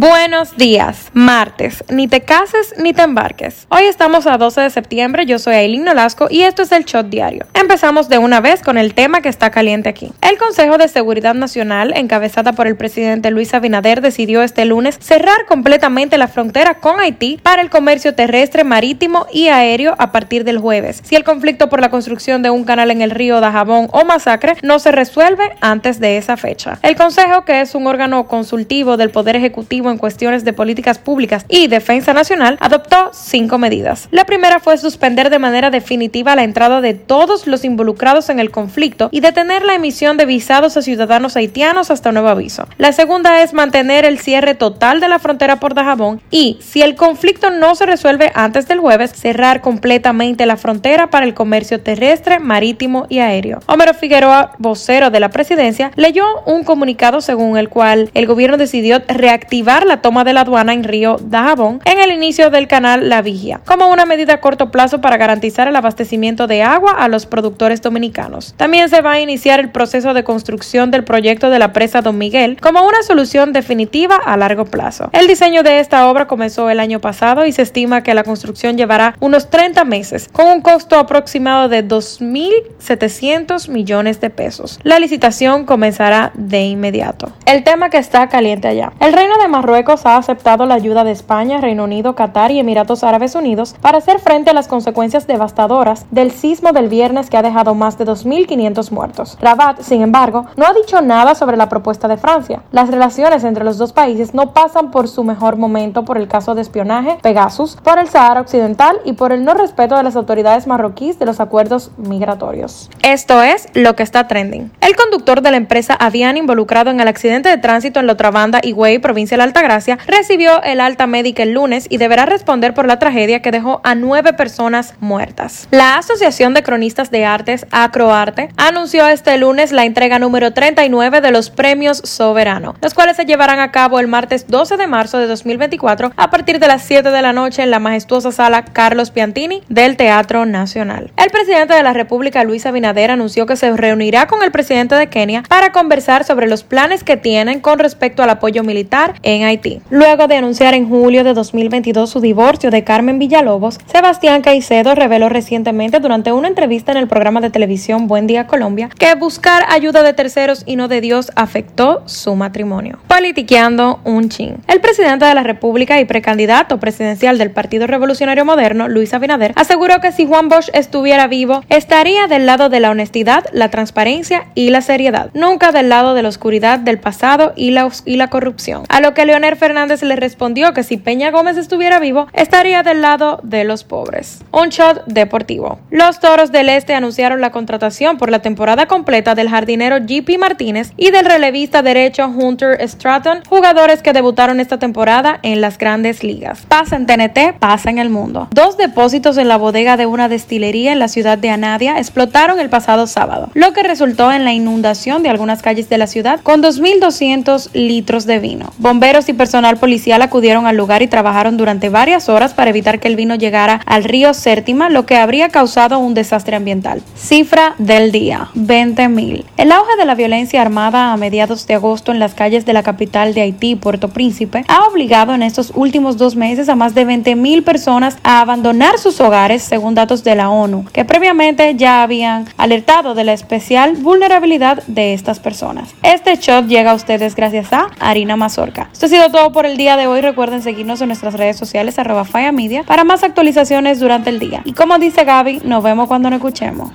Buenos días, martes. Ni te cases ni te embarques. Hoy estamos a 12 de septiembre, yo soy Aileen Nolasco y esto es el Shot Diario. Empezamos de una vez con el tema que está caliente aquí. El Consejo de Seguridad Nacional, encabezada por el presidente Luis Abinader, decidió este lunes cerrar completamente la frontera con Haití para el comercio terrestre, marítimo y aéreo a partir del jueves, si el conflicto por la construcción de un canal en el río Dajabón o Masacre no se resuelve antes de esa fecha. El Consejo, que es un órgano consultivo del Poder Ejecutivo, en cuestiones de políticas públicas y defensa nacional, adoptó cinco medidas. La primera fue suspender de manera definitiva la entrada de todos los involucrados en el conflicto y detener la emisión de visados a ciudadanos haitianos hasta nuevo aviso. La segunda es mantener el cierre total de la frontera por Dajabón y, si el conflicto no se resuelve antes del jueves, cerrar completamente la frontera para el comercio terrestre, marítimo y aéreo. Homero Figueroa, vocero de la presidencia, leyó un comunicado según el cual el gobierno decidió reactivar la toma de la aduana en Río Dajabón en el inicio del canal La Vigia, como una medida a corto plazo para garantizar el abastecimiento de agua a los productores dominicanos. También se va a iniciar el proceso de construcción del proyecto de la presa Don Miguel como una solución definitiva a largo plazo. El diseño de esta obra comenzó el año pasado y se estima que la construcción llevará unos 30 meses, con un costo aproximado de 2.700 millones de pesos. La licitación comenzará de inmediato. El tema que está caliente allá. El reino de Marruecos ha aceptado la ayuda de España, Reino Unido, Qatar y Emiratos Árabes Unidos para hacer frente a las consecuencias devastadoras del sismo del viernes que ha dejado más de 2.500 muertos. Rabat, sin embargo, no ha dicho nada sobre la propuesta de Francia. Las relaciones entre los dos países no pasan por su mejor momento por el caso de espionaje Pegasus, por el Sahara Occidental y por el no respeto de las autoridades marroquíes de los acuerdos migratorios. Esto es lo que está trending. El conductor de la empresa Avian involucrado en el accidente de tránsito en la otra banda Higüey, provincia de Altagracia, recibió el alta médica el lunes y deberá responder por la tragedia que dejó a nueve personas muertas. La Asociación de Cronistas de Artes, Acroarte, anunció este lunes la entrega número 39 de los premios Soberano, los cuales se llevarán a cabo el martes 12 de marzo de 2024 a partir de las 7 de la noche en la majestuosa sala Carlos Piantini del Teatro Nacional. El presidente de la República, Luis Abinader, anunció que se reunirá con el presidente de Kenia para conversar sobre los planes que tienen con respecto al apoyo militar en Haití. Luego de anunciar en julio de 2022 su divorcio de Carmen Villalobos, Sebastián Caicedo reveló recientemente durante una entrevista en el programa de televisión Buen Día Colombia que buscar ayuda de terceros y no de Dios afectó su matrimonio. Politiqueando un chin. El presidente de la República y precandidato presidencial del Partido Revolucionario Moderno, Luis Abinader, aseguró que si Juan Bosch estuviera vivo, estaría del lado de la honestidad, la transparencia y la seriedad, nunca del lado de la oscuridad del pasado y la, y la corrupción. A lo que Leonel Fernández le respondió que si Peña Gómez estuviera vivo, estaría del lado de los pobres. Un shot deportivo. Los Toros del Este anunciaron la contratación por la temporada completa del jardinero JP Martínez y del relevista derecho Hunter Stratton, jugadores que debutaron esta temporada en las grandes ligas. Pasa en TNT, pasa en el mundo. Dos depósitos en la bodega de una destilería en la ciudad de Anadia explotaron el pasado sábado, lo que resultó en la inundación de algunas calles de la ciudad con 2.200 litros de vino. Bomberos y personal policial acudieron al lugar y trabajaron durante varias horas para evitar que el vino llegara al río Séptima, lo que habría causado un desastre ambiental. Cifra del día, 20.000. El auge de la violencia armada a mediados de agosto en las calles de la capital de Haití, Puerto Príncipe, ha obligado en estos últimos dos meses a más de 20.000 personas a abandonar sus hogares, según datos de la ONU, que previamente ya habían alertado de la especial vulnerabilidad de estas personas. Este shot llega a ustedes gracias a Harina Mazorca. Esto ha sido todo por el día de hoy. Recuerden seguirnos en nuestras redes sociales arroba Media para más actualizaciones durante el día. Y como dice Gaby, nos vemos cuando nos escuchemos.